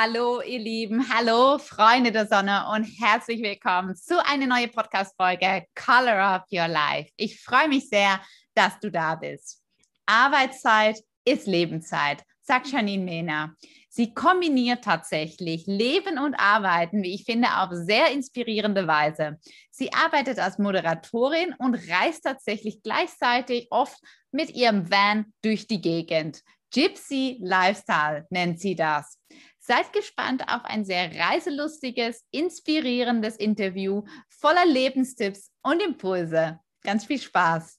Hallo, ihr Lieben. Hallo, Freunde der Sonne und herzlich willkommen zu einer neuen Podcast-Folge Color Up Your Life. Ich freue mich sehr, dass du da bist. Arbeitszeit ist Lebenszeit, sagt Janine Mehner. Sie kombiniert tatsächlich Leben und Arbeiten, wie ich finde, auf sehr inspirierende Weise. Sie arbeitet als Moderatorin und reist tatsächlich gleichzeitig oft mit ihrem Van durch die Gegend. Gypsy Lifestyle nennt sie das. Seid gespannt auf ein sehr reiselustiges, inspirierendes Interview voller Lebenstipps und Impulse. Ganz viel Spaß.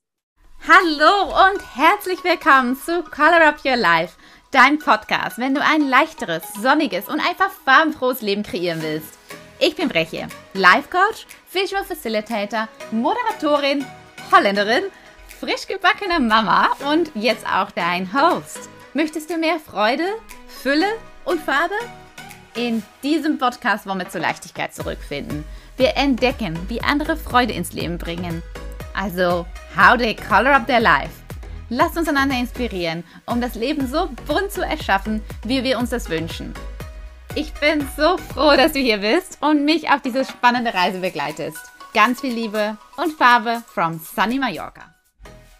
Hallo und herzlich willkommen zu Color Up Your Life, dein Podcast, wenn du ein leichteres, sonniges und einfach farbenfrohes Leben kreieren willst. Ich bin Breche, Life Coach, Visual Facilitator, Moderatorin, Holländerin, frisch gebackene Mama und jetzt auch dein Host. Möchtest du mehr Freude, Fülle und Farbe? In diesem Podcast wollen wir zur Leichtigkeit zurückfinden. Wir entdecken, wie andere Freude ins Leben bringen. Also, how they color up their life. Lasst uns einander inspirieren, um das Leben so bunt zu erschaffen, wie wir uns das wünschen. Ich bin so froh, dass du hier bist und mich auf diese spannende Reise begleitest. Ganz viel Liebe und Farbe from Sunny Mallorca.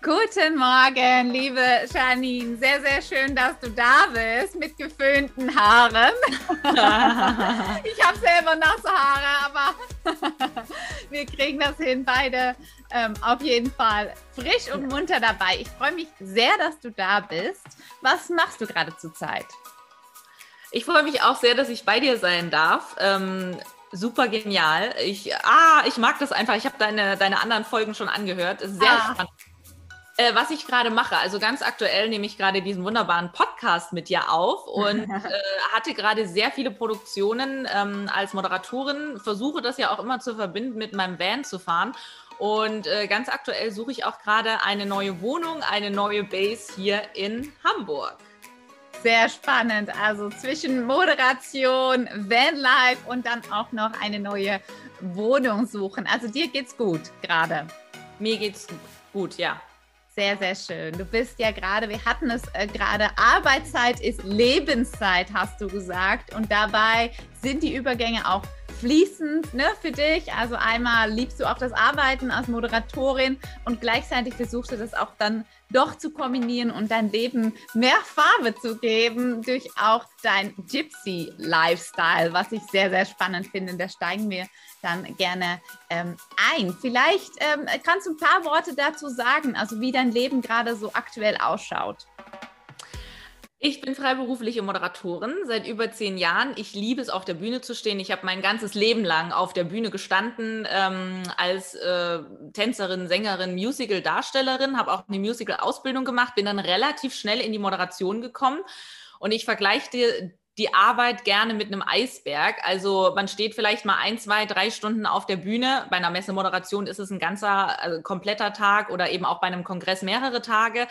Guten Morgen, liebe Janine. Sehr, sehr schön, dass du da bist mit geföhnten Haaren. ich habe selber nasse Haare, aber wir kriegen das hin, beide ähm, auf jeden Fall frisch und munter dabei. Ich freue mich sehr, dass du da bist. Was machst du gerade zurzeit? Ich freue mich auch sehr, dass ich bei dir sein darf. Ähm, super genial. Ich, ah, ich mag das einfach. Ich habe deine, deine anderen Folgen schon angehört. Sehr ah. spannend äh, was ich gerade mache. Also ganz aktuell nehme ich gerade diesen wunderbaren Podcast mit dir auf und äh, hatte gerade sehr viele Produktionen ähm, als Moderatorin, versuche das ja auch immer zu verbinden mit meinem Van zu fahren. Und äh, ganz aktuell suche ich auch gerade eine neue Wohnung, eine neue Base hier in Hamburg. Sehr spannend. Also zwischen Moderation, Vanlife und dann auch noch eine neue Wohnung suchen. Also dir geht's gut gerade. Mir geht's gut, ja. Sehr, sehr schön. Du bist ja gerade, wir hatten es äh, gerade, Arbeitszeit ist Lebenszeit, hast du gesagt. Und dabei sind die Übergänge auch fließend ne, für dich. Also einmal liebst du auch das Arbeiten als Moderatorin und gleichzeitig versuchst du das auch dann doch zu kombinieren und dein Leben mehr Farbe zu geben durch auch dein Gypsy-Lifestyle, was ich sehr, sehr spannend finde. Da steigen wir dann gerne ähm, ein. Vielleicht ähm, kannst du ein paar Worte dazu sagen, also wie dein Leben gerade so aktuell ausschaut. Ich bin freiberufliche Moderatorin seit über zehn Jahren. Ich liebe es, auf der Bühne zu stehen. Ich habe mein ganzes Leben lang auf der Bühne gestanden ähm, als äh, Tänzerin, Sängerin, Musical-Darstellerin, habe auch eine Musical-Ausbildung gemacht, bin dann relativ schnell in die Moderation gekommen. Und ich vergleiche die Arbeit gerne mit einem Eisberg. Also man steht vielleicht mal ein, zwei, drei Stunden auf der Bühne. Bei einer Messemoderation ist es ein ganzer, also kompletter Tag oder eben auch bei einem Kongress mehrere Tage.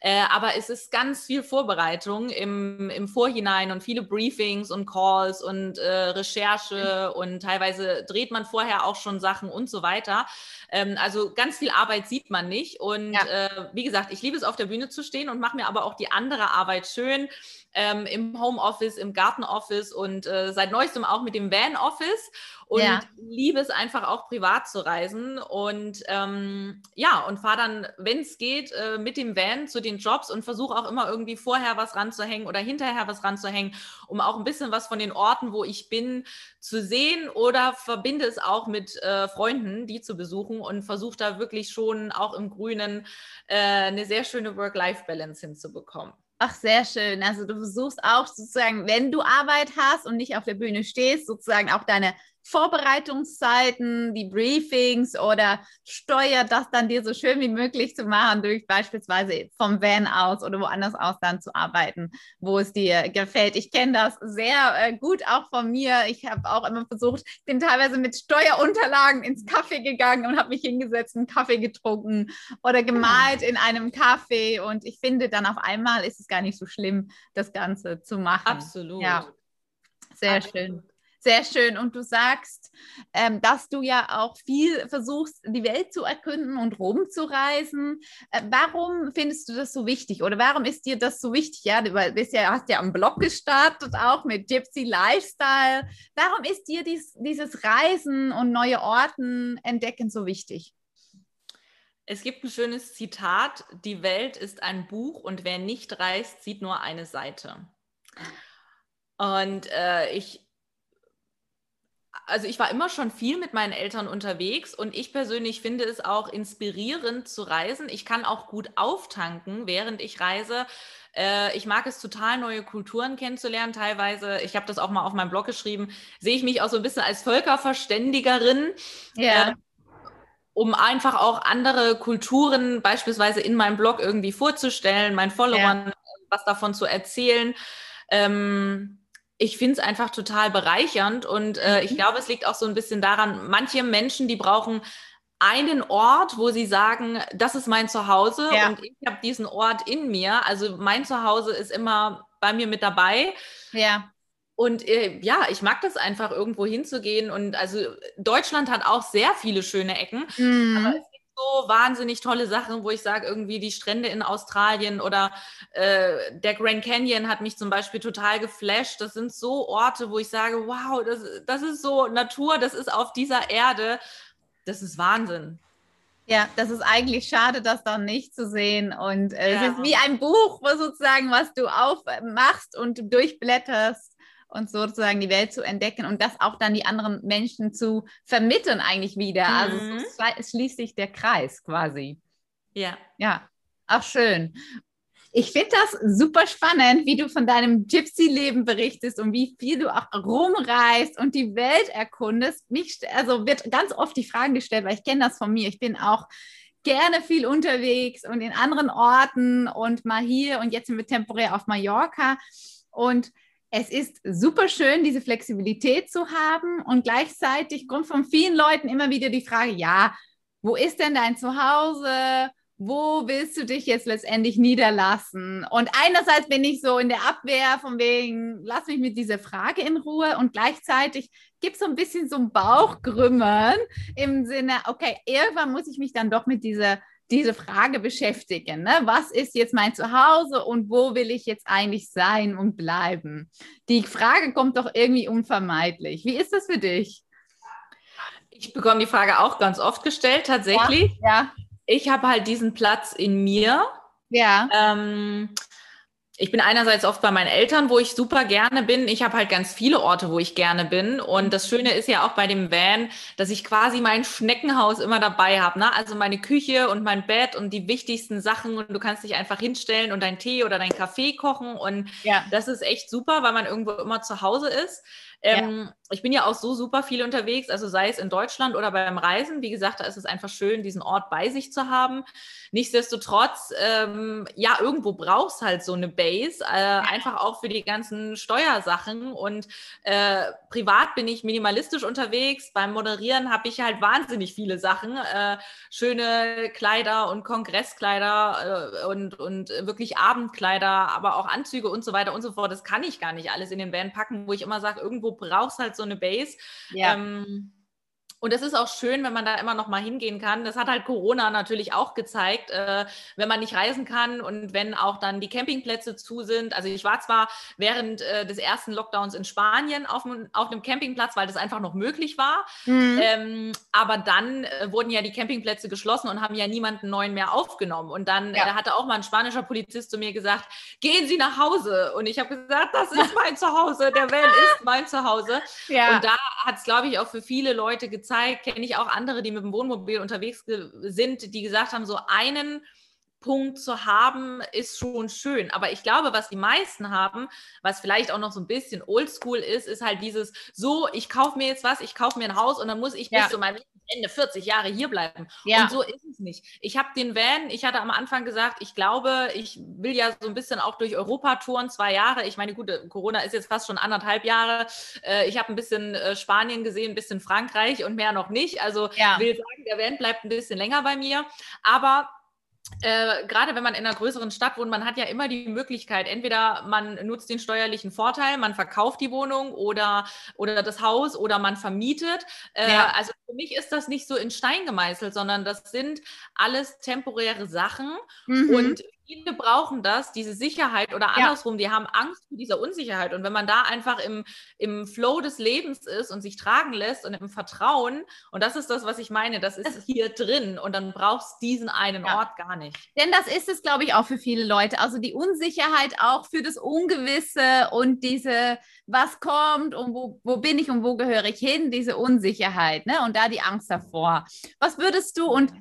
Äh, aber es ist ganz viel Vorbereitung im, im Vorhinein und viele Briefings und Calls und äh, Recherche und teilweise dreht man vorher auch schon Sachen und so weiter. Ähm, also ganz viel Arbeit sieht man nicht. Und ja. äh, wie gesagt, ich liebe es, auf der Bühne zu stehen und mache mir aber auch die andere Arbeit schön ähm, im Homeoffice, im Gartenoffice und äh, seit neuestem auch mit dem Van-Office und ja. liebe es einfach auch privat zu reisen und ähm, ja, und fahre dann, wenn es geht, äh, mit dem Van zu den Jobs und versuche auch immer irgendwie vorher was ranzuhängen oder hinterher was ranzuhängen, um auch ein bisschen was von den Orten, wo ich bin, zu sehen oder verbinde es auch mit äh, Freunden, die zu besuchen und versuche da wirklich schon auch im Grünen äh, eine sehr schöne Work-Life-Balance hinzubekommen. Ach, sehr schön. Also du versuchst auch sozusagen, wenn du Arbeit hast und nicht auf der Bühne stehst, sozusagen auch deine Vorbereitungszeiten, die Briefings oder steuert das dann dir so schön wie möglich zu machen, durch beispielsweise vom Van aus oder woanders aus dann zu arbeiten, wo es dir gefällt. Ich kenne das sehr äh, gut auch von mir. Ich habe auch immer versucht, bin teilweise mit Steuerunterlagen ins Kaffee gegangen und habe mich hingesetzt, einen Kaffee getrunken oder gemalt in einem Kaffee. Und ich finde dann auf einmal ist es gar nicht so schlimm, das Ganze zu machen. Absolut. Ja. Sehr Absolut. schön. Sehr schön. Und du sagst, ähm, dass du ja auch viel versuchst, die Welt zu erkunden und rumzureisen. Äh, warum findest du das so wichtig? Oder warum ist dir das so wichtig? Ja, du bist ja, hast ja am Blog gestartet, auch mit Gypsy Lifestyle. Warum ist dir dies, dieses Reisen und neue Orten entdecken so wichtig? Es gibt ein schönes Zitat, die Welt ist ein Buch und wer nicht reist, sieht nur eine Seite. Und äh, ich also ich war immer schon viel mit meinen Eltern unterwegs und ich persönlich finde es auch inspirierend zu reisen. Ich kann auch gut auftanken, während ich reise. Äh, ich mag es total, neue Kulturen kennenzulernen. Teilweise, ich habe das auch mal auf meinem Blog geschrieben, sehe ich mich auch so ein bisschen als Völkerverständigerin. Ja. Äh, um einfach auch andere Kulturen beispielsweise in meinem Blog irgendwie vorzustellen, meinen Followern ja. was davon zu erzählen. Ähm, ich finde es einfach total bereichernd und äh, ich mhm. glaube, es liegt auch so ein bisschen daran, manche Menschen, die brauchen einen Ort, wo sie sagen, das ist mein Zuhause ja. und ich habe diesen Ort in mir. Also mein Zuhause ist immer bei mir mit dabei. Ja. Und äh, ja, ich mag das einfach, irgendwo hinzugehen. Und also Deutschland hat auch sehr viele schöne Ecken. Mhm. Aber es so wahnsinnig tolle Sachen, wo ich sage, irgendwie die Strände in Australien oder äh, der Grand Canyon hat mich zum Beispiel total geflasht. Das sind so Orte, wo ich sage, wow, das, das ist so Natur, das ist auf dieser Erde. Das ist Wahnsinn. Ja, das ist eigentlich schade, das dann nicht zu sehen. Und äh, ja. es ist wie ein Buch, wo sozusagen, was du aufmachst und durchblätterst und sozusagen die Welt zu entdecken und das auch dann die anderen Menschen zu vermitteln eigentlich wieder. Also mhm. Also es schließt sich der Kreis quasi. Ja. Ja, auch schön. Ich finde das super spannend, wie du von deinem Gypsy-Leben berichtest und wie viel du auch rumreist und die Welt erkundest. Mich, also wird ganz oft die Frage gestellt, weil ich kenne das von mir. Ich bin auch gerne viel unterwegs und in anderen Orten und mal hier und jetzt sind wir temporär auf Mallorca. Und es ist super schön, diese Flexibilität zu haben und gleichzeitig kommt von vielen Leuten immer wieder die Frage, ja, wo ist denn dein Zuhause? Wo willst du dich jetzt letztendlich niederlassen? Und einerseits bin ich so in der Abwehr von wegen, lass mich mit dieser Frage in Ruhe und gleichzeitig gibt es so ein bisschen so ein Bauchgrümmern im Sinne, okay, irgendwann muss ich mich dann doch mit dieser diese Frage beschäftigen. Ne? Was ist jetzt mein Zuhause und wo will ich jetzt eigentlich sein und bleiben? Die Frage kommt doch irgendwie unvermeidlich. Wie ist das für dich? Ich bekomme die Frage auch ganz oft gestellt, tatsächlich. Ja. ja. Ich habe halt diesen Platz in mir. Ja. Ähm, ich bin einerseits oft bei meinen Eltern, wo ich super gerne bin. Ich habe halt ganz viele Orte, wo ich gerne bin. Und das Schöne ist ja auch bei dem Van, dass ich quasi mein Schneckenhaus immer dabei habe. Ne? Also meine Küche und mein Bett und die wichtigsten Sachen. Und du kannst dich einfach hinstellen und deinen Tee oder deinen Kaffee kochen. Und ja. das ist echt super, weil man irgendwo immer zu Hause ist. Ähm, ja. Ich bin ja auch so super viel unterwegs, also sei es in Deutschland oder beim Reisen. Wie gesagt, da ist es einfach schön, diesen Ort bei sich zu haben. Nichtsdestotrotz, ähm, ja, irgendwo brauchst halt so eine Base, äh, einfach auch für die ganzen Steuersachen. Und äh, privat bin ich minimalistisch unterwegs. Beim Moderieren habe ich halt wahnsinnig viele Sachen. Äh, schöne Kleider und Kongresskleider äh, und, und wirklich Abendkleider, aber auch Anzüge und so weiter und so fort. Das kann ich gar nicht alles in den Van packen, wo ich immer sage, irgendwo brauchst halt so eine Base. Ja. Ähm, und es ist auch schön, wenn man da immer noch mal hingehen kann. Das hat halt Corona natürlich auch gezeigt, äh, wenn man nicht reisen kann und wenn auch dann die Campingplätze zu sind. Also ich war zwar während äh, des ersten Lockdowns in Spanien auf, auf einem Campingplatz, weil das einfach noch möglich war. Mhm. Ähm, aber dann äh, wurden ja die Campingplätze geschlossen und haben ja niemanden neuen mehr aufgenommen. Und dann ja. Äh, hatte auch mal ein spanischer Polizist zu mir gesagt, gehen Sie nach Hause. Und ich habe gesagt, das ist mein Zuhause, der Van ist mein Zuhause. Ja. Und da hat es, glaube ich, auch für viele Leute gezeigt, gezeigt, kenne ich auch andere, die mit dem Wohnmobil unterwegs sind, die gesagt haben, so einen Punkt zu haben, ist schon schön. Aber ich glaube, was die meisten haben, was vielleicht auch noch so ein bisschen oldschool ist, ist halt dieses, so, ich kaufe mir jetzt was, ich kaufe mir ein Haus und dann muss ich ja. bis zu meinem Ende 40 Jahre hier bleiben. Ja. Und so ist es nicht. Ich habe den Van, ich hatte am Anfang gesagt, ich glaube, ich will ja so ein bisschen auch durch Europa touren, zwei Jahre. Ich meine, gut, Corona ist jetzt fast schon anderthalb Jahre. Äh, ich habe ein bisschen äh, Spanien gesehen, ein bisschen Frankreich und mehr noch nicht. Also ja. will sagen, der Van bleibt ein bisschen länger bei mir. Aber äh, gerade wenn man in einer größeren Stadt wohnt, man hat ja immer die Möglichkeit, entweder man nutzt den steuerlichen Vorteil, man verkauft die Wohnung oder, oder das Haus oder man vermietet. Äh, ja. Also für mich ist das nicht so in Stein gemeißelt, sondern das sind alles temporäre Sachen. Mhm. Und viele brauchen das, diese Sicherheit oder andersrum, ja. die haben Angst vor dieser Unsicherheit. Und wenn man da einfach im, im Flow des Lebens ist und sich tragen lässt und im Vertrauen, und das ist das, was ich meine, das ist hier drin und dann brauchst du diesen einen ja. Ort gar nicht. Denn das ist es, glaube ich, auch für viele Leute. Also die Unsicherheit auch für das Ungewisse und diese, was kommt und wo, wo bin ich und wo gehöre ich hin, diese Unsicherheit, ne? Und da die Angst davor. Was würdest du und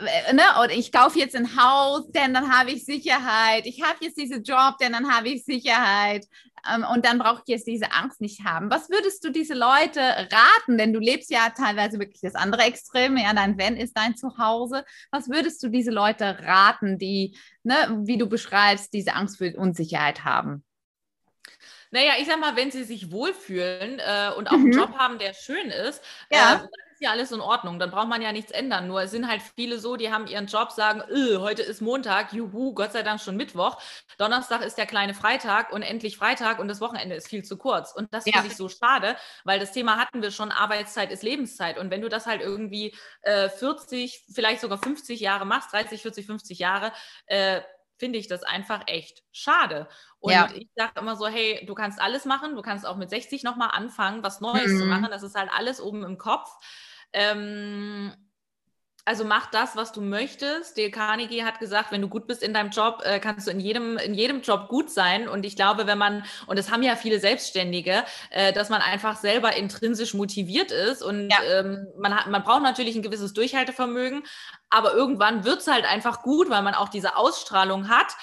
ne, oder ich kaufe jetzt ein Haus, denn dann habe ich Sicherheit. Ich habe jetzt diesen Job, denn dann habe ich Sicherheit. Ähm, und dann brauche ich jetzt diese Angst nicht haben. Was würdest du diese Leute raten? Denn du lebst ja teilweise wirklich das andere Extrem. Ja, dein Wenn ist dein Zuhause. Was würdest du diese Leute raten, die, ne, wie du beschreibst, diese Angst für Unsicherheit haben? Naja, ich sag mal, wenn sie sich wohlfühlen äh, und auch mhm. einen Job haben, der schön ist, ja. äh, ist ja alles in Ordnung, dann braucht man ja nichts ändern. Nur es sind halt viele so, die haben ihren Job, sagen, öh, heute ist Montag, juhu, Gott sei Dank schon Mittwoch. Donnerstag ist der kleine Freitag und endlich Freitag und das Wochenende ist viel zu kurz. Und das ja. finde ich so schade, weil das Thema hatten wir schon, Arbeitszeit ist Lebenszeit. Und wenn du das halt irgendwie äh, 40, vielleicht sogar 50 Jahre machst, 30, 40, 50 Jahre, äh, finde ich das einfach echt schade. Und ja. ich sage immer so, hey, du kannst alles machen, du kannst auch mit 60 nochmal anfangen, was Neues mhm. zu machen. Das ist halt alles oben im Kopf. Ähm, also mach das, was du möchtest. Dale Carnegie hat gesagt, wenn du gut bist in deinem Job, äh, kannst du in jedem, in jedem Job gut sein. Und ich glaube, wenn man, und das haben ja viele Selbstständige, äh, dass man einfach selber intrinsisch motiviert ist. Und ja. ähm, man, hat, man braucht natürlich ein gewisses Durchhaltevermögen, aber irgendwann wird es halt einfach gut, weil man auch diese Ausstrahlung hat.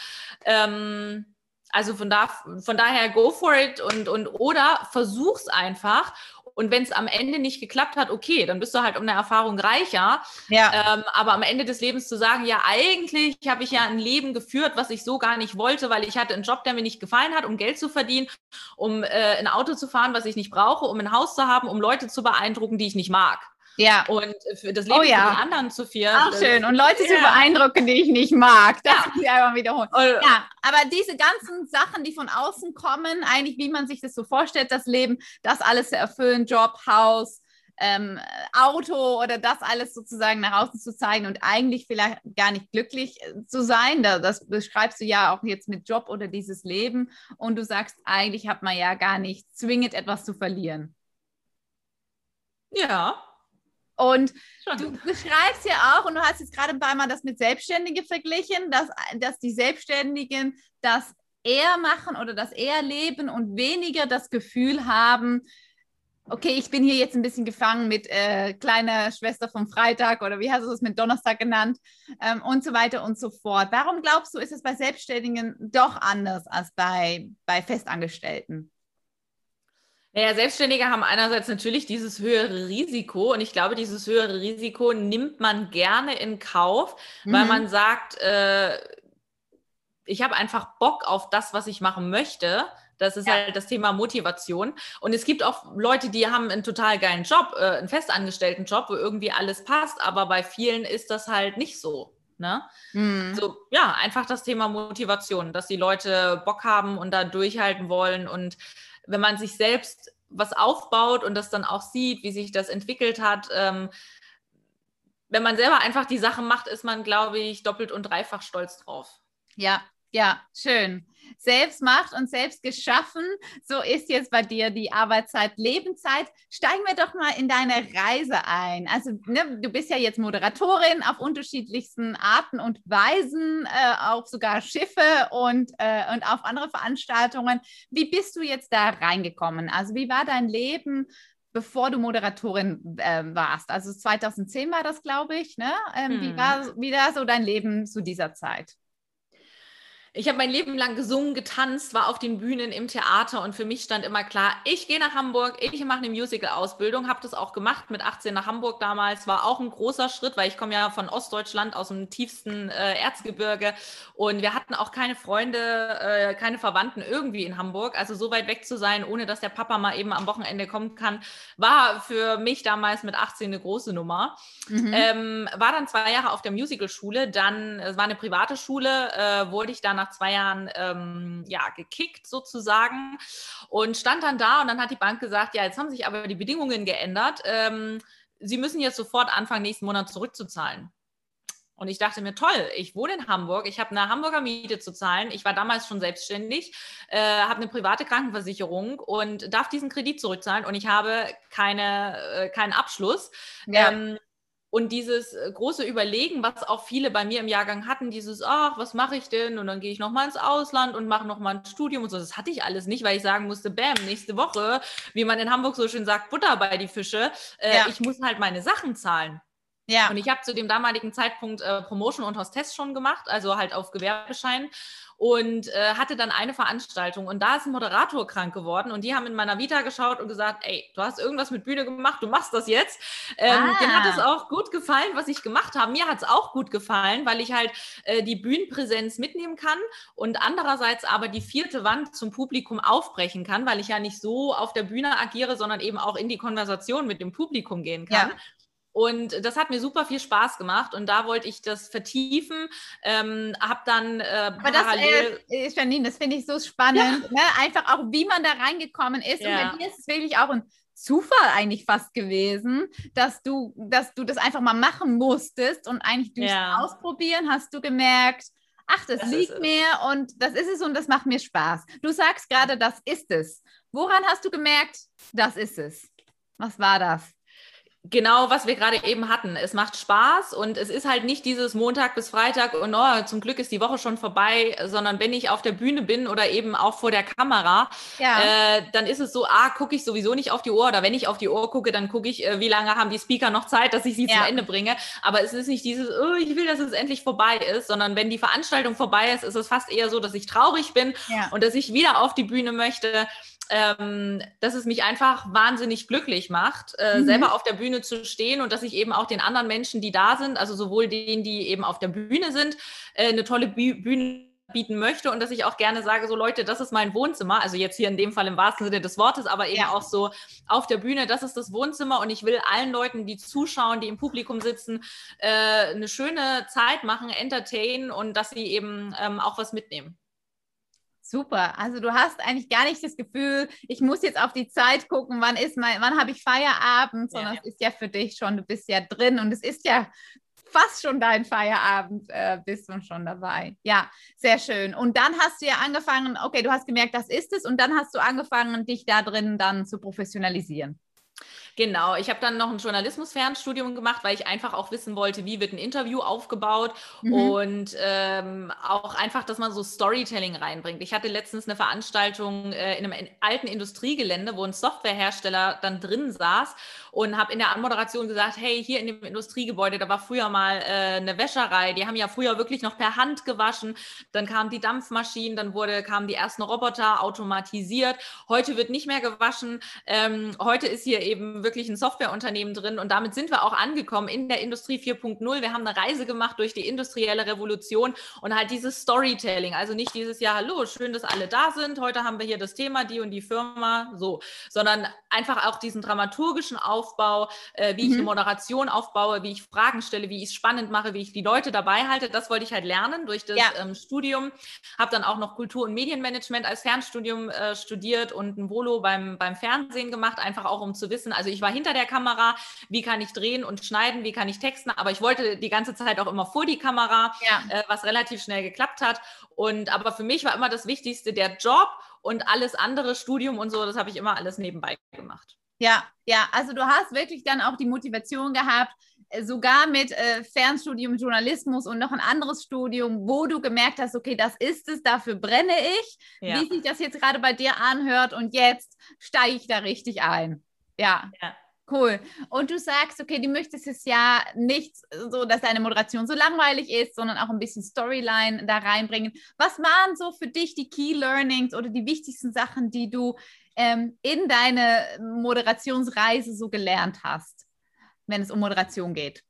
Ähm, also von, da, von daher go for it und, und oder versuch's einfach und wenn es am Ende nicht geklappt hat, okay, dann bist du halt um eine Erfahrung reicher. Ja. Ähm, aber am Ende des Lebens zu sagen, ja, eigentlich habe ich ja ein Leben geführt, was ich so gar nicht wollte, weil ich hatte einen Job, der mir nicht gefallen hat, um Geld zu verdienen, um äh, ein Auto zu fahren, was ich nicht brauche, um ein Haus zu haben, um Leute zu beeindrucken, die ich nicht mag. Ja. Und für das Leben oh, ja. von anderen zu führen. Auch schön. Und Leute ja. zu beeindrucken, die ich nicht mag. Das ja. ich einfach wiederholen. Und, ja, aber diese ganzen Sachen, die von außen kommen, eigentlich wie man sich das so vorstellt, das Leben, das alles zu erfüllen, Job, Haus, ähm, Auto oder das alles sozusagen nach außen zu zeigen und eigentlich vielleicht gar nicht glücklich äh, zu sein. Das beschreibst du ja auch jetzt mit Job oder dieses Leben. Und du sagst, eigentlich hat man ja gar nicht zwingend etwas zu verlieren. Ja, und Schon. du beschreibst ja auch, und du hast jetzt gerade ein Mal das mit Selbstständige verglichen, dass, dass die Selbstständigen das eher machen oder das eher leben und weniger das Gefühl haben, okay, ich bin hier jetzt ein bisschen gefangen mit äh, kleiner Schwester vom Freitag oder wie hast du das mit Donnerstag genannt ähm, und so weiter und so fort. Warum glaubst du, ist es bei Selbstständigen doch anders als bei, bei Festangestellten? Naja, Selbstständige haben einerseits natürlich dieses höhere Risiko und ich glaube, dieses höhere Risiko nimmt man gerne in Kauf, mhm. weil man sagt, äh, ich habe einfach Bock auf das, was ich machen möchte. Das ist ja. halt das Thema Motivation. Und es gibt auch Leute, die haben einen total geilen Job, äh, einen festangestellten Job, wo irgendwie alles passt, aber bei vielen ist das halt nicht so. Ne? Mhm. So, ja, einfach das Thema Motivation, dass die Leute Bock haben und da durchhalten wollen und wenn man sich selbst was aufbaut und das dann auch sieht, wie sich das entwickelt hat, ähm, wenn man selber einfach die Sachen macht, ist man, glaube ich, doppelt und dreifach stolz drauf. Ja, ja, schön. Selbst macht und selbst geschaffen. So ist jetzt bei dir die Arbeitszeit, Lebenszeit. Steigen wir doch mal in deine Reise ein. Also, ne, du bist ja jetzt Moderatorin auf unterschiedlichsten Arten und Weisen, äh, auch sogar Schiffe und, äh, und auf andere Veranstaltungen. Wie bist du jetzt da reingekommen? Also, wie war dein Leben? bevor du Moderatorin äh, warst. Also 2010 war das, glaube ich. Ne? Ähm, hm. wie, war, wie war so dein Leben zu dieser Zeit? Ich habe mein Leben lang gesungen, getanzt, war auf den Bühnen im Theater und für mich stand immer klar, ich gehe nach Hamburg, ich mache eine Musical-Ausbildung, habe das auch gemacht mit 18 nach Hamburg damals, war auch ein großer Schritt, weil ich komme ja von Ostdeutschland aus dem tiefsten äh, Erzgebirge und wir hatten auch keine Freunde, äh, keine Verwandten irgendwie in Hamburg, also so weit weg zu sein, ohne dass der Papa mal eben am Wochenende kommen kann, war für mich damals mit 18 eine große Nummer. Mhm. Ähm, war dann zwei Jahre auf der Musical-Schule, dann, es war eine private Schule, äh, wurde ich dann nach zwei Jahren ähm, ja, gekickt sozusagen und stand dann da und dann hat die Bank gesagt, ja, jetzt haben sich aber die Bedingungen geändert. Ähm, Sie müssen jetzt sofort anfangen, nächsten Monat zurückzuzahlen. Und ich dachte mir, toll, ich wohne in Hamburg, ich habe eine Hamburger Miete zu zahlen, ich war damals schon selbstständig, äh, habe eine private Krankenversicherung und darf diesen Kredit zurückzahlen und ich habe keine, äh, keinen Abschluss. Ja. Ähm, und dieses äh, große Überlegen, was auch viele bei mir im Jahrgang hatten, dieses, ach, was mache ich denn? Und dann gehe ich nochmal ins Ausland und mache nochmal ein Studium und so. Das hatte ich alles nicht, weil ich sagen musste, bam, nächste Woche, wie man in Hamburg so schön sagt, Butter bei die Fische. Äh, ja. Ich muss halt meine Sachen zahlen. Ja. Und ich habe zu dem damaligen Zeitpunkt äh, Promotion und Hostess schon gemacht, also halt auf Gewerbeschein und äh, hatte dann eine Veranstaltung und da ist ein Moderator krank geworden und die haben in meiner Vita geschaut und gesagt, ey, du hast irgendwas mit Bühne gemacht, du machst das jetzt. Ähm, ah. Denen hat es auch gut gefallen, was ich gemacht habe. Mir hat es auch gut gefallen, weil ich halt äh, die Bühnenpräsenz mitnehmen kann und andererseits aber die vierte Wand zum Publikum aufbrechen kann, weil ich ja nicht so auf der Bühne agiere, sondern eben auch in die Konversation mit dem Publikum gehen kann. Ja. Und das hat mir super viel Spaß gemacht und da wollte ich das vertiefen. Ähm, habe dann äh, Aber das, äh, Janine, das finde ich so spannend. Ja. Ne? Einfach auch, wie man da reingekommen ist. Ja. Und bei dir ist es wirklich auch ein Zufall eigentlich fast gewesen, dass du, dass du das einfach mal machen musstest und eigentlich durchs ja. Ausprobieren hast du gemerkt, ach, das, das liegt mir und das ist es und das macht mir Spaß. Du sagst gerade, das ist es. Woran hast du gemerkt, das ist es? Was war das? Genau, was wir gerade eben hatten. Es macht Spaß und es ist halt nicht dieses Montag bis Freitag und oh, zum Glück ist die Woche schon vorbei, sondern wenn ich auf der Bühne bin oder eben auch vor der Kamera, ja. äh, dann ist es so, ah, gucke ich sowieso nicht auf die Uhr oder wenn ich auf die Uhr gucke, dann gucke ich, äh, wie lange haben die Speaker noch Zeit, dass ich sie ja. zum Ende bringe. Aber es ist nicht dieses, oh, ich will, dass es endlich vorbei ist, sondern wenn die Veranstaltung vorbei ist, ist es fast eher so, dass ich traurig bin ja. und dass ich wieder auf die Bühne möchte ähm, dass es mich einfach wahnsinnig glücklich macht, äh, mhm. selber auf der Bühne zu stehen und dass ich eben auch den anderen Menschen, die da sind, also sowohl denen, die eben auf der Bühne sind, äh, eine tolle Bü Bühne bieten möchte und dass ich auch gerne sage, so Leute, das ist mein Wohnzimmer, also jetzt hier in dem Fall im wahrsten Sinne des Wortes, aber eben ja. auch so auf der Bühne, das ist das Wohnzimmer und ich will allen Leuten, die zuschauen, die im Publikum sitzen, äh, eine schöne Zeit machen, entertainen und dass sie eben ähm, auch was mitnehmen. Super. Also du hast eigentlich gar nicht das Gefühl, ich muss jetzt auf die Zeit gucken, wann ist mein, wann habe ich Feierabend, sondern ja. es ist ja für dich schon, du bist ja drin und es ist ja fast schon dein Feierabend, äh, bist du schon dabei. Ja, sehr schön. Und dann hast du ja angefangen, okay, du hast gemerkt, das ist es und dann hast du angefangen, dich da drin dann zu professionalisieren. Genau, ich habe dann noch ein Journalismus-Fernstudium gemacht, weil ich einfach auch wissen wollte, wie wird ein Interview aufgebaut mhm. und ähm, auch einfach, dass man so Storytelling reinbringt. Ich hatte letztens eine Veranstaltung äh, in einem alten Industriegelände, wo ein Softwarehersteller dann drin saß und habe in der Anmoderation gesagt, hey, hier in dem Industriegebäude, da war früher mal äh, eine Wäscherei, die haben ja früher wirklich noch per Hand gewaschen, dann kamen die Dampfmaschinen, dann wurde, kamen die ersten Roboter automatisiert, heute wird nicht mehr gewaschen, ähm, heute ist hier eben wirklich ein Softwareunternehmen drin und damit sind wir auch angekommen in der Industrie 4.0. Wir haben eine Reise gemacht durch die industrielle Revolution und halt dieses Storytelling. Also nicht dieses Jahr, hallo, schön, dass alle da sind. Heute haben wir hier das Thema, die und die Firma, so, sondern einfach auch diesen dramaturgischen Aufbau, äh, wie mhm. ich eine mhm. Moderation aufbaue, wie ich Fragen stelle, wie ich es spannend mache, wie ich die Leute dabei halte. Das wollte ich halt lernen durch das ja. ähm, Studium. Habe dann auch noch Kultur- und Medienmanagement als Fernstudium äh, studiert und ein Volo beim, beim Fernsehen gemacht, einfach auch um zu wissen, also ich war hinter der Kamera, wie kann ich drehen und schneiden, wie kann ich texten, aber ich wollte die ganze Zeit auch immer vor die Kamera, ja. äh, was relativ schnell geklappt hat. Und aber für mich war immer das Wichtigste der Job und alles andere, Studium und so, das habe ich immer alles nebenbei gemacht. Ja, ja, also du hast wirklich dann auch die Motivation gehabt, äh, sogar mit äh, Fernstudium Journalismus und noch ein anderes Studium, wo du gemerkt hast, okay, das ist es, dafür brenne ich, ja. wie sich das jetzt gerade bei dir anhört und jetzt steige ich da richtig ein. Ja. ja. Cool. Und du sagst, okay, du möchtest es ja nicht so, dass deine Moderation so langweilig ist, sondern auch ein bisschen Storyline da reinbringen. Was waren so für dich die Key Learnings oder die wichtigsten Sachen, die du ähm, in deine Moderationsreise so gelernt hast, wenn es um Moderation geht?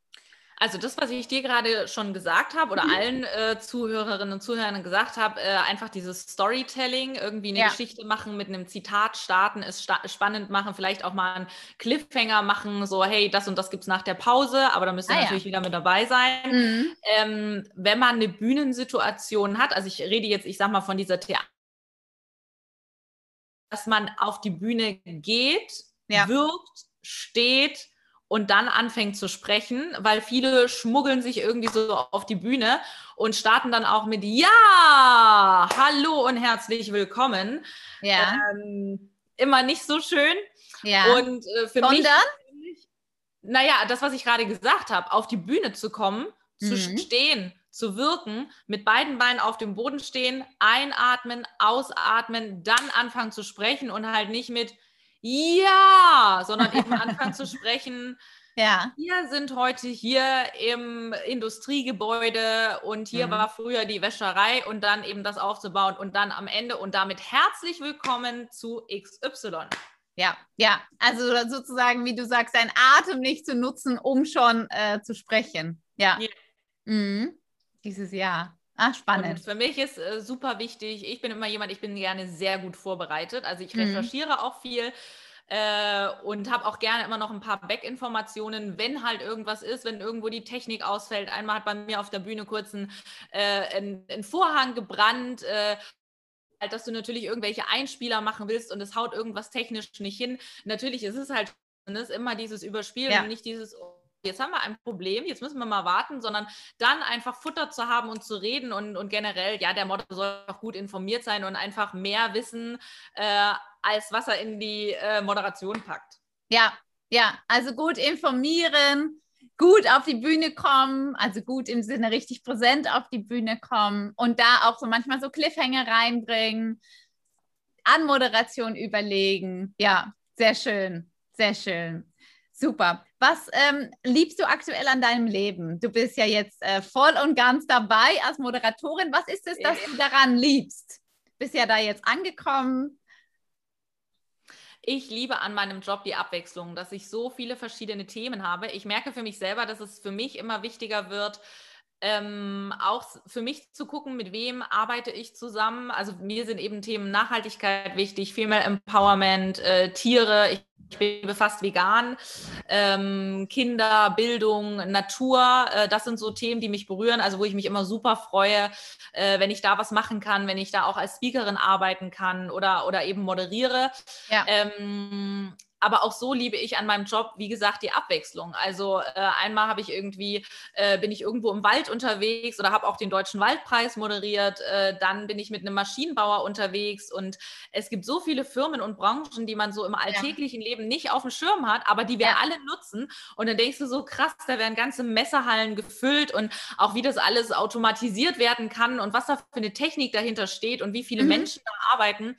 Also das, was ich dir gerade schon gesagt habe oder mhm. allen äh, Zuhörerinnen und Zuhörern gesagt habe, äh, einfach dieses Storytelling, irgendwie eine ja. Geschichte machen, mit einem Zitat starten, es spannend machen, vielleicht auch mal einen Cliffhanger machen, so hey, das und das gibt es nach der Pause, aber da müsst ihr ah, natürlich ja. wieder mit dabei sein. Mhm. Ähm, wenn man eine Bühnensituation hat, also ich rede jetzt, ich sag mal von dieser Theater, dass man auf die Bühne geht, ja. wirkt, steht, und dann anfängt zu sprechen, weil viele schmuggeln sich irgendwie so auf die Bühne und starten dann auch mit Ja, hallo und herzlich willkommen. Ja. Ähm, immer nicht so schön. Ja. Und äh, für Sondern? mich, naja, das, was ich gerade gesagt habe, auf die Bühne zu kommen, mhm. zu stehen, zu wirken, mit beiden Beinen auf dem Boden stehen, einatmen, ausatmen, dann anfangen zu sprechen und halt nicht mit ja, sondern eben anfangen zu sprechen. Ja. Wir sind heute hier im Industriegebäude und hier mhm. war früher die Wäscherei und dann eben das aufzubauen und dann am Ende und damit herzlich willkommen zu XY. Ja, ja, also sozusagen, wie du sagst, dein Atem nicht zu nutzen, um schon äh, zu sprechen. Ja. ja. Mhm. Dieses Jahr. Ah, spannend. Und für mich ist äh, super wichtig, ich bin immer jemand, ich bin gerne sehr gut vorbereitet. Also ich mhm. recherchiere auch viel äh, und habe auch gerne immer noch ein paar Back-Informationen, wenn halt irgendwas ist, wenn irgendwo die Technik ausfällt. Einmal hat bei mir auf der Bühne kurz ein, äh, ein, ein Vorhang gebrannt. Äh, dass du natürlich irgendwelche Einspieler machen willst und es haut irgendwas technisch nicht hin. Natürlich ist es halt ist immer dieses Überspielen ja. und nicht dieses, jetzt haben wir ein Problem, jetzt müssen wir mal warten, sondern dann einfach Futter zu haben und zu reden und, und generell, ja, der Motto soll auch gut informiert sein und einfach mehr wissen, äh, als was er in die äh, Moderation packt. Ja, ja, also gut informieren, gut auf die Bühne kommen, also gut im Sinne richtig präsent auf die Bühne kommen und da auch so manchmal so Cliffhanger reinbringen, an Moderation überlegen. Ja, sehr schön, sehr schön. Super. Was ähm, liebst du aktuell an deinem Leben? Du bist ja jetzt äh, voll und ganz dabei als Moderatorin. Was ist es, das du daran liebst? Bist ja da jetzt angekommen. Ich liebe an meinem Job die Abwechslung, dass ich so viele verschiedene Themen habe. Ich merke für mich selber, dass es für mich immer wichtiger wird, ähm, auch für mich zu gucken, mit wem arbeite ich zusammen. Also mir sind eben Themen Nachhaltigkeit wichtig, Female Empowerment, äh, Tiere. Ich ich bin fast vegan, ähm, Kinder, Bildung, Natur, äh, das sind so Themen, die mich berühren, also wo ich mich immer super freue, äh, wenn ich da was machen kann, wenn ich da auch als Speakerin arbeiten kann oder, oder eben moderiere. Ja. Ähm, aber auch so liebe ich an meinem Job, wie gesagt, die Abwechslung. Also äh, einmal habe ich irgendwie, äh, bin ich irgendwo im Wald unterwegs oder habe auch den Deutschen Waldpreis moderiert. Äh, dann bin ich mit einem Maschinenbauer unterwegs und es gibt so viele Firmen und Branchen, die man so im alltäglichen ja. Leben nicht auf dem Schirm hat, aber die wir ja. alle nutzen. Und dann denkst du so, krass, da werden ganze Messerhallen gefüllt und auch wie das alles automatisiert werden kann und was da für eine Technik dahinter steht und wie viele mhm. Menschen da arbeiten.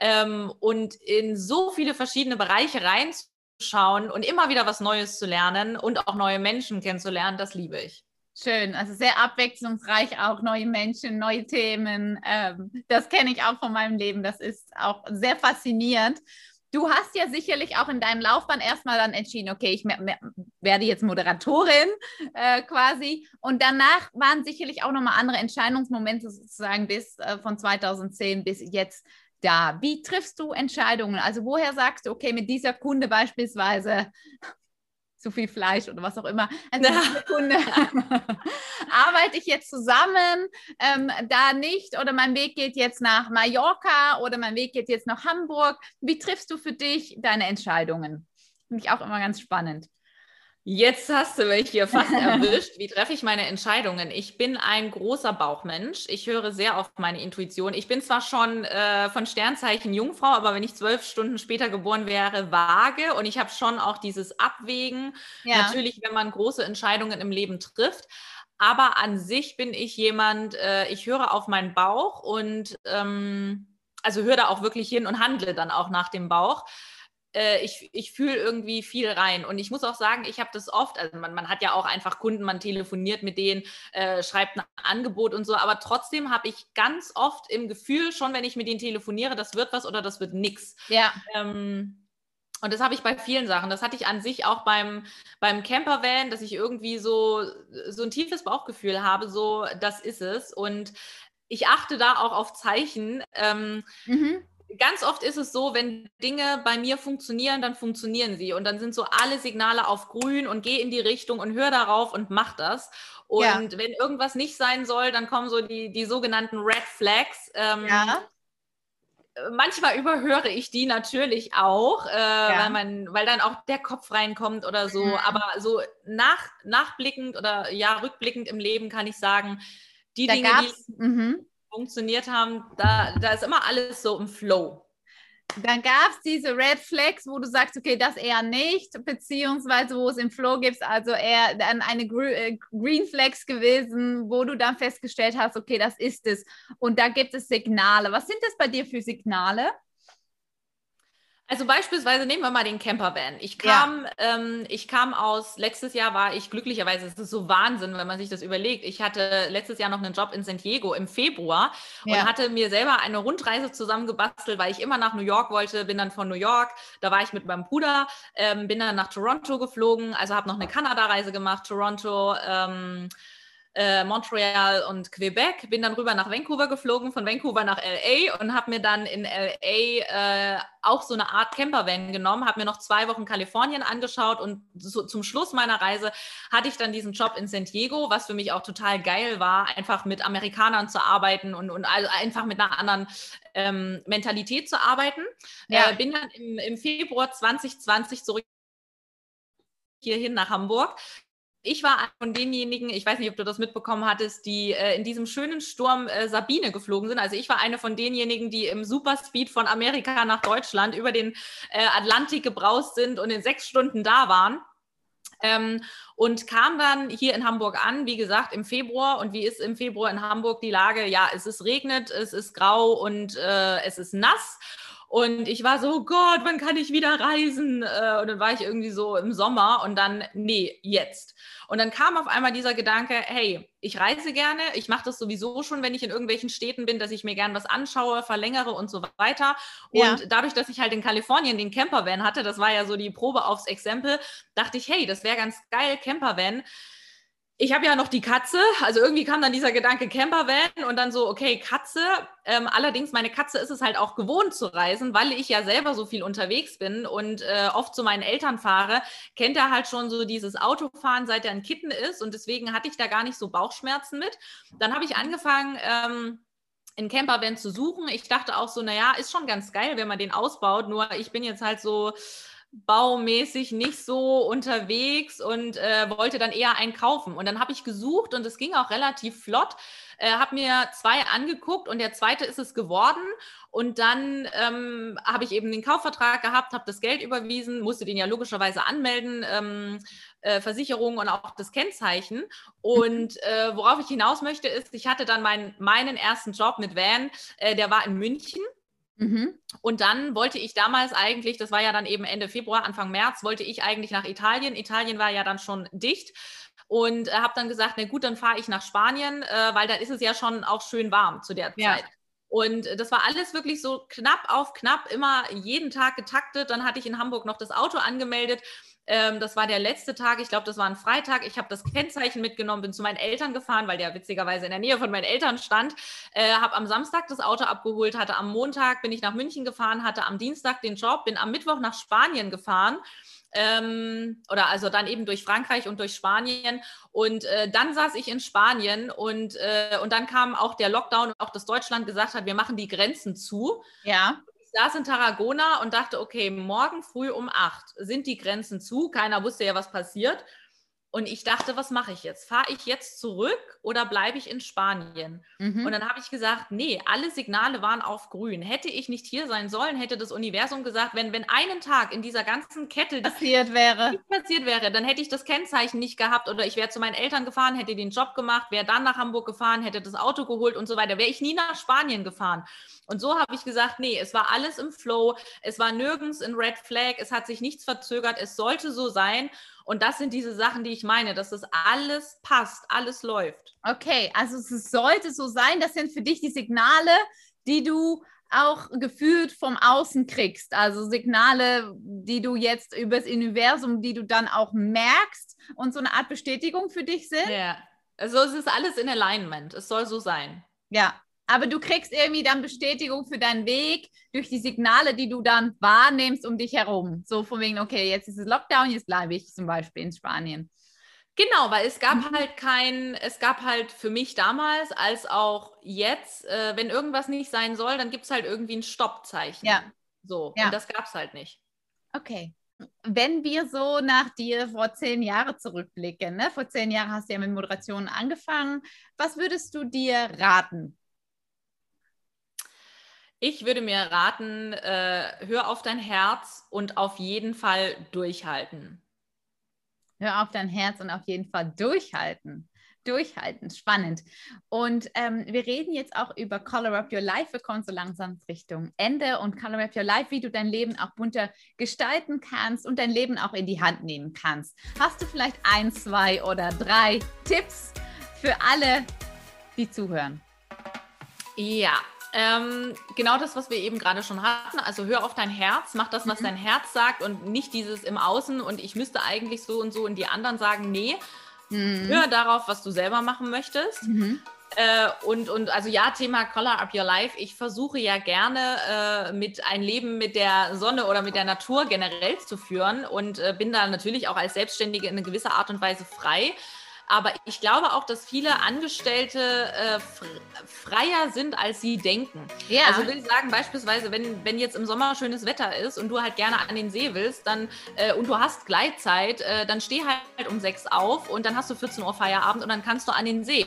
Ähm, und in so viele verschiedene Bereiche reinzuschauen und immer wieder was Neues zu lernen und auch neue Menschen kennenzulernen, das liebe ich. Schön, also sehr abwechslungsreich, auch neue Menschen, neue Themen. Ähm, das kenne ich auch von meinem Leben. Das ist auch sehr faszinierend. Du hast ja sicherlich auch in deinem Laufbahn erstmal dann entschieden, okay, ich werde jetzt Moderatorin äh, quasi. Und danach waren sicherlich auch nochmal andere Entscheidungsmomente sozusagen bis äh, von 2010 bis jetzt da? Wie triffst du Entscheidungen? Also woher sagst du, okay, mit dieser Kunde beispielsweise zu viel Fleisch oder was auch immer. Also. Kunde arbeite ich jetzt zusammen, ähm, da nicht oder mein Weg geht jetzt nach Mallorca oder mein Weg geht jetzt nach Hamburg. Wie triffst du für dich deine Entscheidungen? Finde ich auch immer ganz spannend. Jetzt hast du mich hier fast erwischt. Wie treffe ich meine Entscheidungen? Ich bin ein großer Bauchmensch. Ich höre sehr auf meine Intuition. Ich bin zwar schon äh, von Sternzeichen Jungfrau, aber wenn ich zwölf Stunden später geboren wäre, vage. Und ich habe schon auch dieses Abwägen. Ja. Natürlich, wenn man große Entscheidungen im Leben trifft. Aber an sich bin ich jemand, äh, ich höre auf meinen Bauch und ähm, also höre da auch wirklich hin und handle dann auch nach dem Bauch äh, ich, ich fühle irgendwie viel rein. Und ich muss auch sagen, ich habe das oft, also man, man hat ja auch einfach Kunden, man telefoniert mit denen, äh, schreibt ein Angebot und so, aber trotzdem habe ich ganz oft im Gefühl, schon wenn ich mit denen telefoniere, das wird was oder das wird nichts. Ja. Ähm, und das habe ich bei vielen Sachen. Das hatte ich an sich auch beim, beim Campervan, dass ich irgendwie so, so ein tiefes Bauchgefühl habe, so, das ist es. Und ich achte da auch auf Zeichen. Ähm, mhm ganz oft ist es so, wenn Dinge bei mir funktionieren, dann funktionieren sie. Und dann sind so alle Signale auf grün und geh in die Richtung und hör darauf und mach das. Und ja. wenn irgendwas nicht sein soll, dann kommen so die, die sogenannten Red Flags. Ähm, ja. Manchmal überhöre ich die natürlich auch, äh, ja. weil, man, weil dann auch der Kopf reinkommt oder so. Mhm. Aber so nach, nachblickend oder ja, rückblickend im Leben kann ich sagen, die da Dinge, die, funktioniert haben, da, da ist immer alles so im Flow. Dann gab es diese Red Flags, wo du sagst, okay, das eher nicht, beziehungsweise wo es im Flow gibt, also eher dann eine äh, Green Flags gewesen, wo du dann festgestellt hast, okay, das ist es. Und da gibt es Signale. Was sind das bei dir für Signale? Also beispielsweise nehmen wir mal den Campervan. Ich kam, ja. ähm, ich kam aus, letztes Jahr war ich glücklicherweise, es ist so Wahnsinn, wenn man sich das überlegt. Ich hatte letztes Jahr noch einen Job in San Diego im Februar ja. und hatte mir selber eine Rundreise zusammengebastelt, weil ich immer nach New York wollte, bin dann von New York, da war ich mit meinem Bruder, ähm, bin dann nach Toronto geflogen, also habe noch eine Kanada-Reise gemacht, Toronto, ähm, äh, Montreal und Quebec, bin dann rüber nach Vancouver geflogen, von Vancouver nach LA und habe mir dann in LA äh, auch so eine Art Campervan genommen, habe mir noch zwei Wochen Kalifornien angeschaut und so, zum Schluss meiner Reise hatte ich dann diesen Job in San Diego, was für mich auch total geil war, einfach mit Amerikanern zu arbeiten und, und also einfach mit einer anderen ähm, Mentalität zu arbeiten. Ja. Äh, bin dann im, im Februar 2020 zurück hierhin nach Hamburg ich war von denjenigen, ich weiß nicht, ob du das mitbekommen hattest, die äh, in diesem schönen Sturm äh, Sabine geflogen sind. Also ich war eine von denjenigen, die im Superspeed von Amerika nach Deutschland über den äh, Atlantik gebraust sind und in sechs Stunden da waren. Ähm, und kam dann hier in Hamburg an, wie gesagt, im Februar. Und wie ist im Februar in Hamburg die Lage? Ja, es ist regnet, es ist grau und äh, es ist nass. Und ich war so, oh Gott, wann kann ich wieder reisen? Äh, und dann war ich irgendwie so im Sommer und dann, nee, jetzt. Und dann kam auf einmal dieser Gedanke, hey, ich reise gerne, ich mache das sowieso schon, wenn ich in irgendwelchen Städten bin, dass ich mir gern was anschaue, verlängere und so weiter. Und ja. dadurch, dass ich halt in Kalifornien den Campervan hatte, das war ja so die Probe aufs Exempel, dachte ich, hey, das wäre ganz geil, Campervan ich habe ja noch die Katze, also irgendwie kam dann dieser Gedanke Campervan und dann so, okay, Katze. Ähm, allerdings, meine Katze ist es halt auch gewohnt zu reisen, weil ich ja selber so viel unterwegs bin und äh, oft zu meinen Eltern fahre, kennt er halt schon so dieses Autofahren, seit er ein Kitten ist und deswegen hatte ich da gar nicht so Bauchschmerzen mit. Dann habe ich angefangen, ähm, einen Campervan zu suchen. Ich dachte auch so, naja, ist schon ganz geil, wenn man den ausbaut, nur ich bin jetzt halt so baumäßig nicht so unterwegs und äh, wollte dann eher einen kaufen. Und dann habe ich gesucht und es ging auch relativ flott. Äh, habe mir zwei angeguckt und der zweite ist es geworden. Und dann ähm, habe ich eben den Kaufvertrag gehabt, habe das Geld überwiesen, musste den ja logischerweise anmelden, ähm, äh, Versicherung und auch das Kennzeichen. Und äh, worauf ich hinaus möchte, ist, ich hatte dann mein, meinen ersten Job mit Van, äh, der war in München. Mhm. Und dann wollte ich damals eigentlich, das war ja dann eben Ende Februar, Anfang März, wollte ich eigentlich nach Italien. Italien war ja dann schon dicht und äh, habe dann gesagt, na gut, dann fahre ich nach Spanien, äh, weil da ist es ja schon auch schön warm zu der ja. Zeit. Und das war alles wirklich so knapp auf knapp, immer jeden Tag getaktet. Dann hatte ich in Hamburg noch das Auto angemeldet ähm, das war der letzte Tag, ich glaube, das war ein Freitag. Ich habe das Kennzeichen mitgenommen, bin zu meinen Eltern gefahren, weil der witzigerweise in der Nähe von meinen Eltern stand. Äh, habe am Samstag das Auto abgeholt, hatte am Montag bin ich nach München gefahren, hatte am Dienstag den Job, bin am Mittwoch nach Spanien gefahren. Ähm, oder also dann eben durch Frankreich und durch Spanien. Und äh, dann saß ich in Spanien und, äh, und dann kam auch der Lockdown und auch das Deutschland gesagt hat, wir machen die Grenzen zu. Ja saß in Tarragona und dachte, okay, morgen früh um acht sind die Grenzen zu. Keiner wusste ja, was passiert. Und ich dachte, was mache ich jetzt? Fahre ich jetzt zurück oder bleibe ich in Spanien? Mhm. Und dann habe ich gesagt, nee, alle Signale waren auf grün. Hätte ich nicht hier sein sollen, hätte das Universum gesagt, wenn, wenn einen Tag in dieser ganzen Kette passiert wäre. passiert wäre, dann hätte ich das Kennzeichen nicht gehabt oder ich wäre zu meinen Eltern gefahren, hätte den Job gemacht, wäre dann nach Hamburg gefahren, hätte das Auto geholt und so weiter, wäre ich nie nach Spanien gefahren. Und so habe ich gesagt, nee, es war alles im Flow, es war nirgends in Red Flag, es hat sich nichts verzögert, es sollte so sein. Und das sind diese Sachen, die ich meine, dass das alles passt, alles läuft. Okay, also es sollte so sein. Das sind für dich die Signale, die du auch gefühlt vom Außen kriegst. Also Signale, die du jetzt übers Universum, die du dann auch merkst und so eine Art Bestätigung für dich sind. Ja, also es ist alles in Alignment. Es soll so sein. Ja, aber du kriegst irgendwie dann Bestätigung für deinen Weg durch die Signale, die du dann wahrnimmst um dich herum. So von wegen, okay, jetzt ist es Lockdown, jetzt bleibe ich zum Beispiel in Spanien. Genau, weil es gab mhm. halt kein, es gab halt für mich damals als auch jetzt, äh, wenn irgendwas nicht sein soll, dann gibt es halt irgendwie ein Stoppzeichen. Ja. So, ja. und das gab es halt nicht. Okay. Wenn wir so nach dir vor zehn Jahren zurückblicken, ne? vor zehn Jahren hast du ja mit Moderation angefangen, was würdest du dir raten? Ich würde mir raten, äh, hör auf dein Herz und auf jeden Fall durchhalten. Hör auf dein Herz und auf jeden Fall durchhalten. Durchhalten, spannend. Und ähm, wir reden jetzt auch über Color Up Your Life. Wir kommen so langsam Richtung Ende und Color Up Your Life, wie du dein Leben auch bunter gestalten kannst und dein Leben auch in die Hand nehmen kannst. Hast du vielleicht ein, zwei oder drei Tipps für alle, die zuhören? Ja, ähm, genau das, was wir eben gerade schon hatten. Also hör auf dein Herz, mach das, was mhm. dein Herz sagt und nicht dieses im Außen und ich müsste eigentlich so und so und die anderen sagen, nee. Mhm. Hör darauf, was du selber machen möchtest. Mhm. Äh, und, und also ja, Thema Color Up Your Life. Ich versuche ja gerne äh, mit ein Leben mit der Sonne oder mit der Natur generell zu führen und äh, bin da natürlich auch als Selbstständige in einer gewisser Art und Weise frei. Aber ich glaube auch, dass viele Angestellte äh, freier sind, als sie denken. Ja. Also will ich sagen, beispielsweise, wenn, wenn jetzt im Sommer schönes Wetter ist und du halt gerne an den See willst, dann äh, und du hast Gleitzeit, äh, dann steh halt um sechs auf und dann hast du 14 Uhr Feierabend und dann kannst du an den See.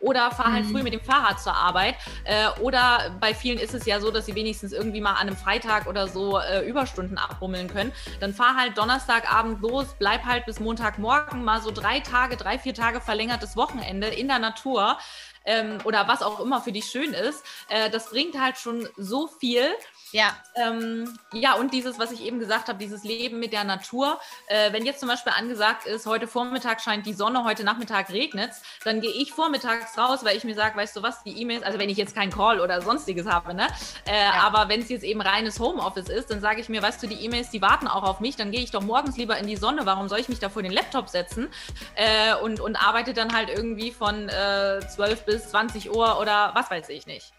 Oder fahr halt mhm. früh mit dem Fahrrad zur Arbeit. Äh, oder bei vielen ist es ja so, dass sie wenigstens irgendwie mal an einem Freitag oder so äh, Überstunden abbummeln können. Dann fahr halt Donnerstagabend los, bleib halt bis Montagmorgen mal so drei Tage, drei, vier Tage Tage verlängertes Wochenende in der Natur ähm, oder was auch immer für dich schön ist, äh, das bringt halt schon so viel. Ja. Ähm, ja, und dieses, was ich eben gesagt habe, dieses Leben mit der Natur. Äh, wenn jetzt zum Beispiel angesagt ist, heute Vormittag scheint die Sonne, heute Nachmittag regnet es, dann gehe ich vormittags raus, weil ich mir sage, weißt du was, die E-Mails, also wenn ich jetzt keinen Call oder sonstiges habe, ne? Äh, ja. Aber wenn es jetzt eben reines Homeoffice ist, dann sage ich mir, weißt du, die E-Mails, die warten auch auf mich, dann gehe ich doch morgens lieber in die Sonne. Warum soll ich mich da vor den Laptop setzen äh, und, und arbeite dann halt irgendwie von äh, 12 bis 20 Uhr oder was weiß ich nicht.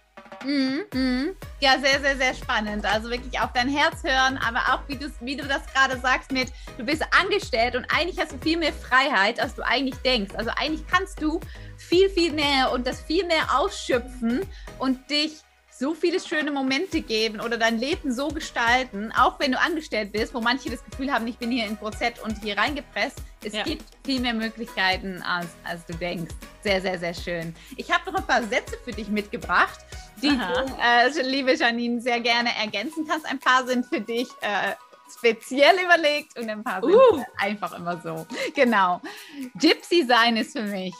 Mhm, mhm. Ja, sehr, sehr, sehr spannend. Also wirklich auf dein Herz hören, aber auch wie, wie du das gerade sagst mit, du bist angestellt und eigentlich hast du viel mehr Freiheit, als du eigentlich denkst. Also eigentlich kannst du viel, viel mehr und das viel mehr ausschöpfen und dich so viele schöne Momente geben oder dein Leben so gestalten, auch wenn du angestellt bist, wo manche das Gefühl haben, ich bin hier in Prozent und hier reingepresst. Es ja. gibt viel mehr Möglichkeiten, als, als du denkst. Sehr, sehr, sehr schön. Ich habe noch ein paar Sätze für dich mitgebracht, die du, äh, liebe Janine, sehr gerne ergänzen kannst. Ein paar sind für dich äh, speziell überlegt und ein paar sind uh. einfach immer so. Genau. Gypsy sein ist für mich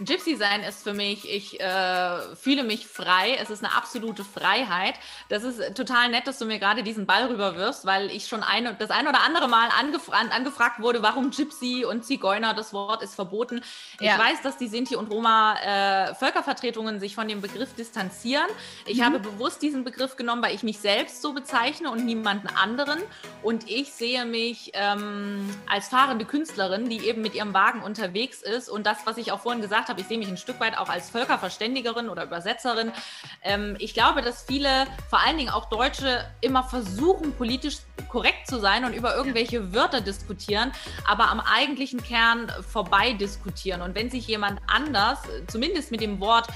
Gypsy sein ist für mich, ich äh, fühle mich frei. Es ist eine absolute Freiheit. Das ist total nett, dass du mir gerade diesen Ball rüberwirfst, weil ich schon ein, das ein oder andere Mal angefra angefragt wurde, warum Gypsy und Zigeuner, das Wort ist verboten. Ja. Ich weiß, dass die Sinti und Roma äh, Völkervertretungen sich von dem Begriff distanzieren. Ich mhm. habe bewusst diesen Begriff genommen, weil ich mich selbst so bezeichne und niemanden anderen. Und ich sehe mich ähm, als fahrende Künstlerin, die eben mit ihrem Wagen unterwegs ist. Und das, was ich auch vorhin gesagt gesagt habe, ich sehe mich ein Stück weit auch als Völkerverständigerin oder Übersetzerin. Ähm, ich glaube, dass viele, vor allen Dingen auch Deutsche, immer versuchen, politisch korrekt zu sein und über irgendwelche Wörter diskutieren, aber am eigentlichen Kern vorbei diskutieren. Und wenn sich jemand anders, zumindest mit dem Wort,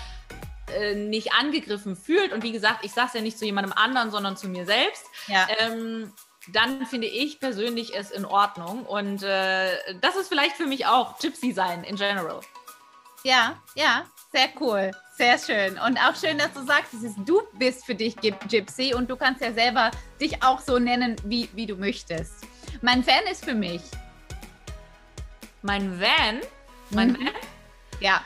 äh, nicht angegriffen fühlt. Und wie gesagt, ich sage es ja nicht zu jemandem anderen, sondern zu mir selbst. Ja. Ähm, dann finde ich persönlich es in Ordnung. Und äh, das ist vielleicht für mich auch Gypsy sein in general. Ja, ja, sehr cool. Sehr schön. Und auch schön, dass du sagst, dass du bist für dich Gypsy und du kannst ja selber dich auch so nennen, wie, wie du möchtest. Mein Fan ist für mich. Mein Van? Mein mhm. Van? Ja.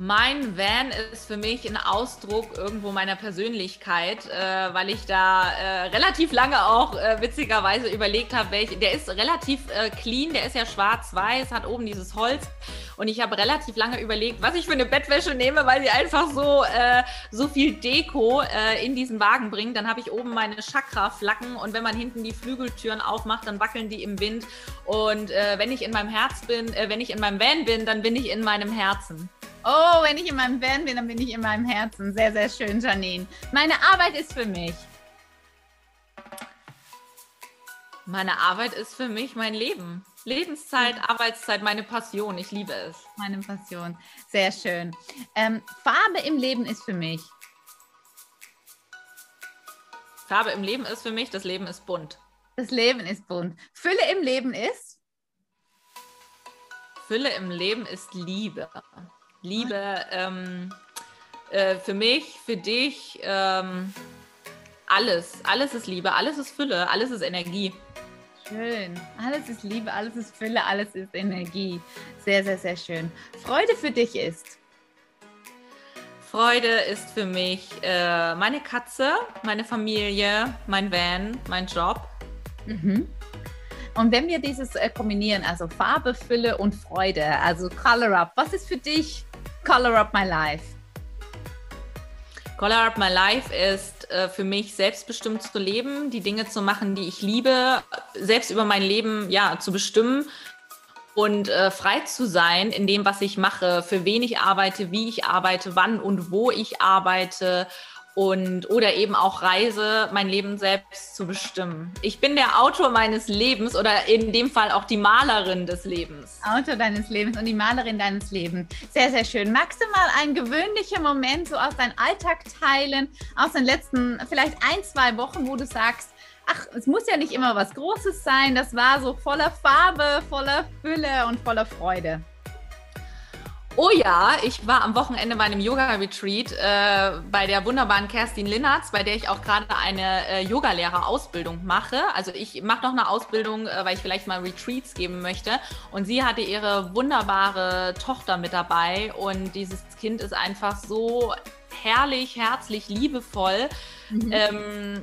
Mein Van ist für mich ein Ausdruck irgendwo meiner Persönlichkeit, äh, weil ich da äh, relativ lange auch äh, witzigerweise überlegt habe, welche. Der ist relativ äh, clean, der ist ja schwarz-weiß, hat oben dieses Holz. Und ich habe relativ lange überlegt, was ich für eine Bettwäsche nehme, weil sie einfach so, äh, so viel Deko äh, in diesen Wagen bringt. Dann habe ich oben meine Chakra-Flacken und wenn man hinten die Flügeltüren aufmacht, dann wackeln die im Wind. Und wenn ich in meinem Herz bin, wenn ich in meinem Van bin, dann bin ich in meinem Herzen. Oh, wenn ich in meinem Van bin, dann bin ich in meinem Herzen. Sehr, sehr schön, Janine. Meine Arbeit ist für mich. Meine Arbeit ist für mich mein Leben. Lebenszeit, Arbeitszeit, meine Passion. Ich liebe es. Meine Passion. Sehr schön. Ähm, Farbe im Leben ist für mich. Farbe im Leben ist für mich, das Leben ist bunt. Das Leben ist bunt. Fülle im Leben ist? Fülle im Leben ist Liebe. Liebe ähm, äh, für mich, für dich, ähm, alles. Alles ist Liebe, alles ist Fülle, alles ist Energie. Schön. Alles ist Liebe, alles ist Fülle, alles ist Energie. Sehr, sehr, sehr schön. Freude für dich ist? Freude ist für mich äh, meine Katze, meine Familie, mein Van, mein Job. Mhm. Und wenn wir dieses äh, kombinieren, also Farbe, Fülle und Freude, also Color Up, was ist für dich Color Up My Life? Color Up My Life ist äh, für mich selbstbestimmt zu leben, die Dinge zu machen, die ich liebe, selbst über mein Leben ja zu bestimmen und äh, frei zu sein in dem, was ich mache, für wen ich arbeite, wie ich arbeite, wann und wo ich arbeite und oder eben auch Reise, mein Leben selbst zu bestimmen. Ich bin der Autor meines Lebens oder in dem Fall auch die Malerin des Lebens. Autor deines Lebens und die Malerin deines Lebens. Sehr, sehr schön. Magst du mal einen gewöhnlichen Moment so aus deinem Alltag teilen, aus den letzten vielleicht ein, zwei Wochen, wo du sagst, ach, es muss ja nicht immer was Großes sein, das war so voller Farbe, voller Fülle und voller Freude. Oh ja, ich war am Wochenende bei einem Yoga-Retreat äh, bei der wunderbaren Kerstin Linnertz, bei der ich auch gerade eine äh, Yogalehrerausbildung mache. Also ich mache noch eine Ausbildung, äh, weil ich vielleicht mal Retreats geben möchte. Und sie hatte ihre wunderbare Tochter mit dabei und dieses Kind ist einfach so herrlich, herzlich, liebevoll. Mhm. Ähm,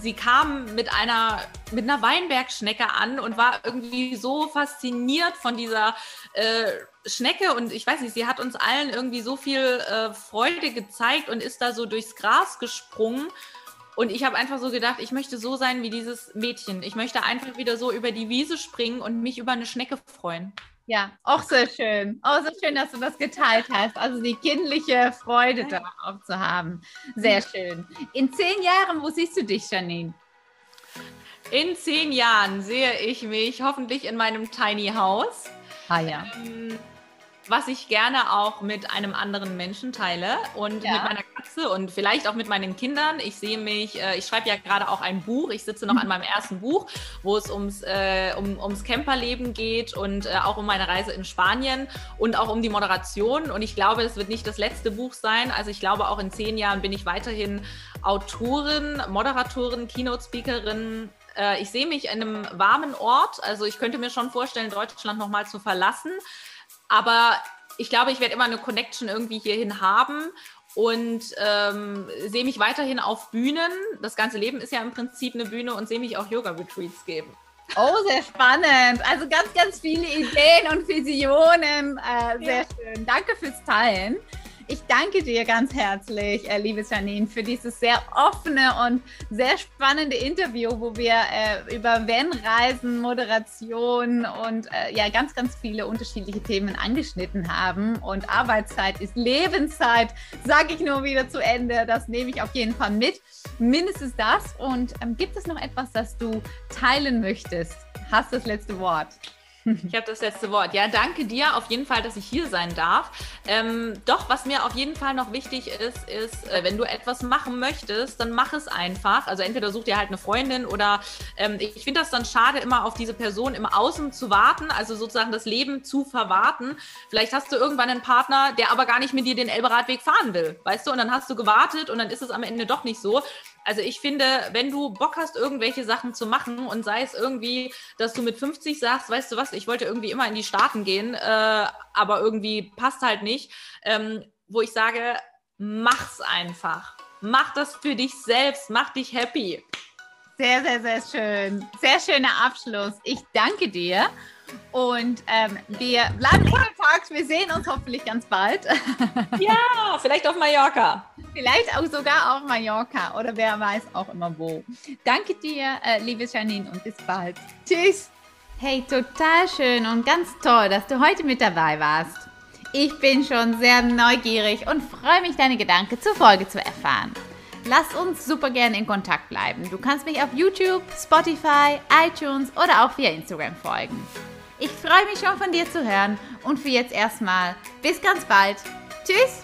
sie kam mit einer, mit einer Weinbergschnecke an und war irgendwie so fasziniert von dieser äh, Schnecke und ich weiß nicht, sie hat uns allen irgendwie so viel äh, Freude gezeigt und ist da so durchs Gras gesprungen. Und ich habe einfach so gedacht, ich möchte so sein wie dieses Mädchen. Ich möchte einfach wieder so über die Wiese springen und mich über eine Schnecke freuen. Ja, auch sehr schön. Auch so schön, dass du das geteilt hast. Also die kindliche Freude darauf zu haben. Sehr schön. In zehn Jahren, wo siehst du dich, Janine? In zehn Jahren sehe ich mich hoffentlich in meinem Tiny House. Ah ja. Ähm, was ich gerne auch mit einem anderen Menschen teile und ja. mit meiner Katze und vielleicht auch mit meinen Kindern. Ich sehe mich, äh, ich schreibe ja gerade auch ein Buch. Ich sitze noch an meinem ersten Buch, wo es ums, äh, um, ums Camperleben geht und äh, auch um meine Reise in Spanien und auch um die Moderation. Und ich glaube, es wird nicht das letzte Buch sein. Also ich glaube, auch in zehn Jahren bin ich weiterhin Autorin, Moderatorin, Keynote-Speakerin, äh, ich sehe mich in einem warmen Ort. Also ich könnte mir schon vorstellen, Deutschland nochmal zu verlassen. Aber ich glaube, ich werde immer eine Connection irgendwie hierhin haben und ähm, sehe mich weiterhin auf Bühnen. Das ganze Leben ist ja im Prinzip eine Bühne und sehe mich auch Yoga-Retreats geben. Oh, sehr spannend. Also ganz, ganz viele Ideen und Visionen. Äh, sehr ja. schön. Danke fürs Teilen. Ich danke dir ganz herzlich, äh, liebe Janine, für dieses sehr offene und sehr spannende Interview, wo wir äh, über Van-Reisen, Moderation und äh, ja ganz, ganz viele unterschiedliche Themen angeschnitten haben. Und Arbeitszeit ist Lebenszeit, sage ich nur wieder zu Ende. Das nehme ich auf jeden Fall mit. Mindestens das. Und ähm, gibt es noch etwas, das du teilen möchtest? Hast das letzte Wort? Ich habe das letzte Wort. Ja, danke dir auf jeden Fall, dass ich hier sein darf. Ähm, doch, was mir auf jeden Fall noch wichtig ist, ist, äh, wenn du etwas machen möchtest, dann mach es einfach. Also entweder such dir halt eine Freundin oder ähm, ich finde das dann schade, immer auf diese Person im Außen zu warten, also sozusagen das Leben zu verwarten. Vielleicht hast du irgendwann einen Partner, der aber gar nicht mit dir den Elberadweg fahren will, weißt du? Und dann hast du gewartet und dann ist es am Ende doch nicht so. Also ich finde, wenn du Bock hast, irgendwelche Sachen zu machen und sei es irgendwie, dass du mit 50 sagst, weißt du was, ich wollte irgendwie immer in die Staaten gehen, äh, aber irgendwie passt halt nicht, ähm, wo ich sage, mach's einfach. Mach das für dich selbst, mach dich happy. Sehr, sehr, sehr schön. Sehr schöner Abschluss. Ich danke dir. Und ähm, wir bleiben in Kontakt. Wir sehen uns hoffentlich ganz bald. Ja, vielleicht auf Mallorca. Vielleicht auch sogar auf Mallorca oder wer weiß auch immer wo. Danke dir, äh, liebe Janine, und bis bald. Tschüss. Hey, total schön und ganz toll, dass du heute mit dabei warst. Ich bin schon sehr neugierig und freue mich, deine Gedanken zur Folge zu erfahren. Lass uns super gerne in Kontakt bleiben. Du kannst mich auf YouTube, Spotify, iTunes oder auch via Instagram folgen. Ich freue mich schon von dir zu hören und für jetzt erstmal bis ganz bald. Tschüss!